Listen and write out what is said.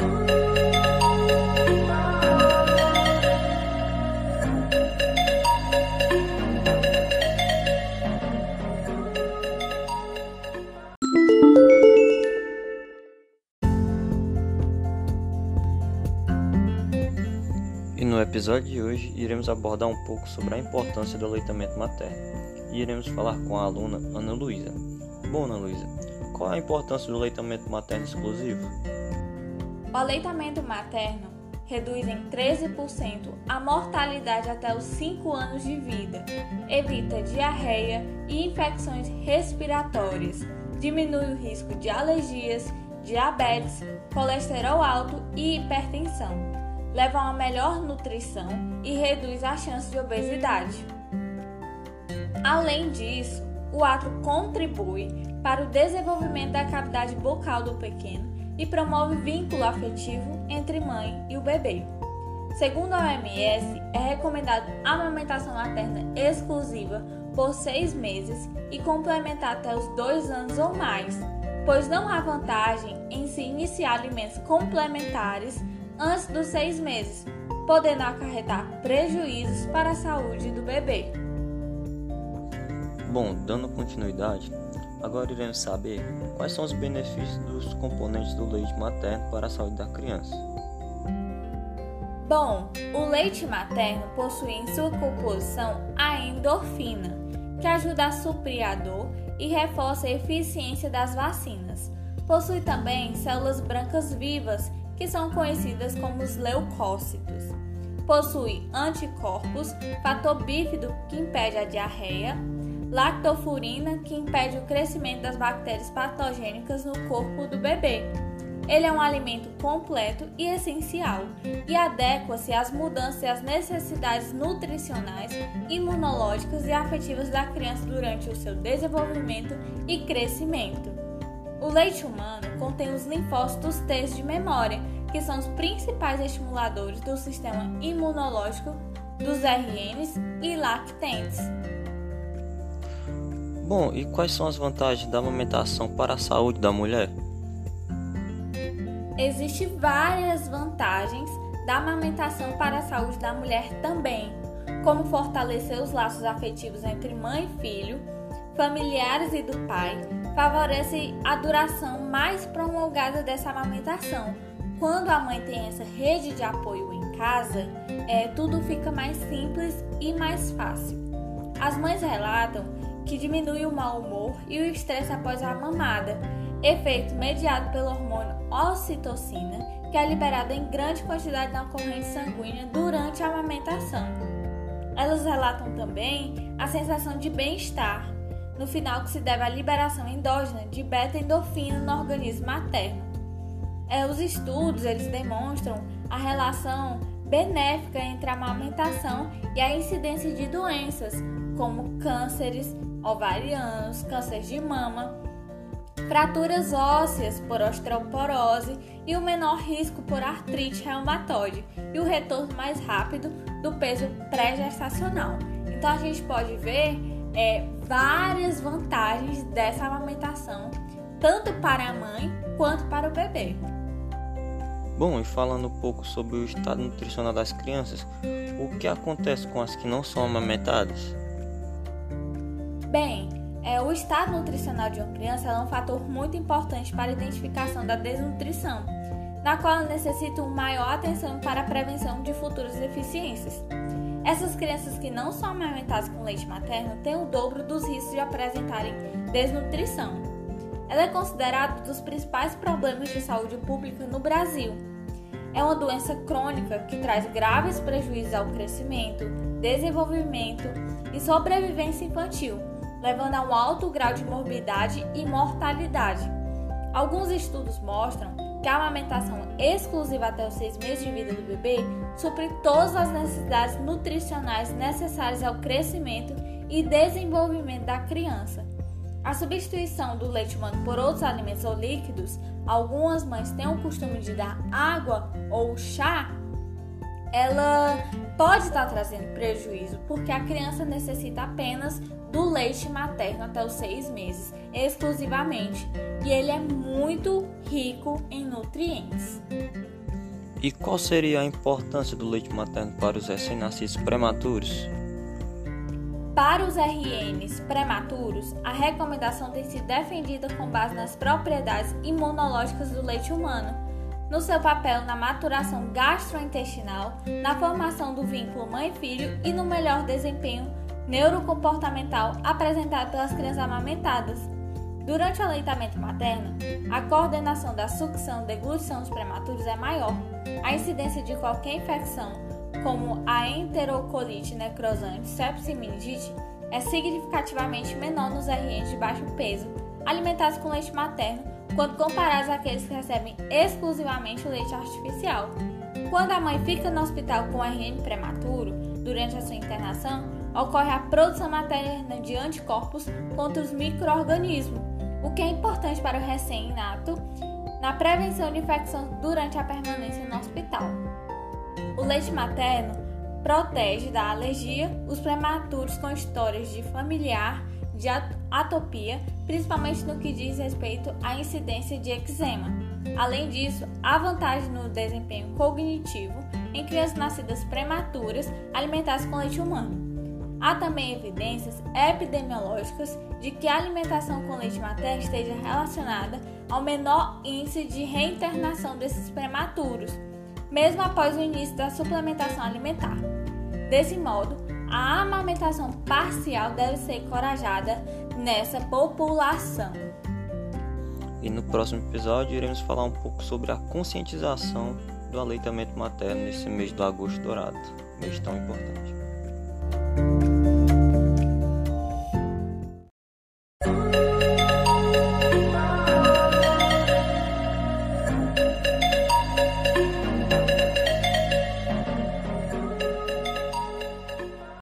E no episódio de hoje iremos abordar um pouco sobre a importância do aleitamento materno e iremos falar com a aluna Ana Luísa. Bom, Ana Luísa, qual a importância do aleitamento materno exclusivo? O aleitamento materno reduz em 13% a mortalidade até os 5 anos de vida, evita diarreia e infecções respiratórias, diminui o risco de alergias, diabetes, colesterol alto e hipertensão. Leva a uma melhor nutrição e reduz a chance de obesidade. Além disso, o ato contribui para o desenvolvimento da cavidade bucal do pequeno e promove vínculo afetivo entre mãe e o bebê. Segundo a OMS, é recomendado amamentação materna exclusiva por seis meses e complementar até os dois anos ou mais, pois não há vantagem em se iniciar alimentos complementares antes dos seis meses, podendo acarretar prejuízos para a saúde do bebê. Bom, dando continuidade, agora iremos saber quais são os benefícios dos componentes do leite materno para a saúde da criança. Bom, o leite materno possui em sua composição a endorfina, que ajuda a suprir a dor e reforça a eficiência das vacinas. Possui também células brancas vivas que são conhecidas como os leucócitos. Possui anticorpos, fator bífido que impede a diarreia, lactofurina que impede o crescimento das bactérias patogênicas no corpo do bebê. Ele é um alimento completo e essencial e adequa-se às mudanças e às necessidades nutricionais, imunológicas e afetivas da criança durante o seu desenvolvimento e crescimento. O leite humano contém os linfócitos T de memória, que são os principais estimuladores do sistema imunológico dos RNs e lactentes. Bom, e quais são as vantagens da amamentação para a saúde da mulher? Existem várias vantagens da amamentação para a saúde da mulher também, como fortalecer os laços afetivos entre mãe e filho, familiares e do pai, favorece a duração mais prolongada dessa amamentação. Quando a mãe tem essa rede de apoio em casa, é, tudo fica mais simples e mais fácil. As mães relatam que diminui o mau humor e o estresse após a mamada, efeito mediado pelo hormônio ocitocina, que é liberado em grande quantidade na corrente sanguínea durante a amamentação. Elas relatam também a sensação de bem-estar, no final que se deve à liberação endógena de beta-endorfina no organismo materno. É, os estudos eles demonstram a relação benéfica entre a amamentação e a incidência de doenças como cânceres ovarianos, câncer de mama, fraturas ósseas por osteoporose e o menor risco por artrite reumatoide e o retorno mais rápido do peso pré-gestacional. Então a gente pode ver é, várias vantagens dessa amamentação, tanto para a mãe quanto para o bebê. Bom, e falando um pouco sobre o estado nutricional das crianças, o que acontece com as que não são amamentadas? Bem, é, o estado nutricional de uma criança é um fator muito importante para a identificação da desnutrição, na qual necessita uma maior atenção para a prevenção de futuras deficiências. Essas crianças que não são amamentadas com leite materno têm o dobro dos riscos de apresentarem desnutrição. Ela é considerada um dos principais problemas de saúde pública no Brasil. É uma doença crônica que traz graves prejuízos ao crescimento, desenvolvimento e sobrevivência infantil, levando a um alto grau de morbidade e mortalidade. Alguns estudos mostram que a amamentação exclusiva até os seis meses de vida do bebê supre todas as necessidades nutricionais necessárias ao crescimento e desenvolvimento da criança. A substituição do leite humano por outros alimentos ou líquidos, algumas mães têm o costume de dar água ou chá, ela pode estar trazendo prejuízo porque a criança necessita apenas do leite materno até os seis meses, exclusivamente, e ele é muito rico em nutrientes. E qual seria a importância do leite materno para os recém-nascidos prematuros? Para os RNs prematuros, a recomendação tem sido defendida com base nas propriedades imunológicas do leite humano, no seu papel na maturação gastrointestinal, na formação do vínculo mãe-filho e no melhor desempenho neurocomportamental apresentado pelas crianças amamentadas. Durante o aleitamento materno, a coordenação da sucção e deglutição dos prematuros é maior. A incidência de qualquer infecção, como a enterocolite necrosante, sepsis e meningite, é significativamente menor nos RNs de baixo peso, alimentados com leite materno, quando comparados àqueles que recebem exclusivamente o leite artificial. Quando a mãe fica no hospital com RN prematuro, durante a sua internação, ocorre a produção materna de anticorpos contra os microorganismos o que é importante para o recém-nato na prevenção de infecção durante a permanência no hospital. O leite materno protege da alergia os prematuros com histórias de familiar de atopia, principalmente no que diz respeito à incidência de eczema. Além disso, há vantagem no desempenho cognitivo em crianças nascidas prematuras alimentadas com leite humano. Há também evidências epidemiológicas de que a alimentação com leite materno esteja relacionada ao menor índice de reinternação desses prematuros, mesmo após o início da suplementação alimentar. Desse modo, a amamentação parcial deve ser encorajada nessa população. E no próximo episódio iremos falar um pouco sobre a conscientização do aleitamento materno nesse mês do agosto dourado, mês tão importante.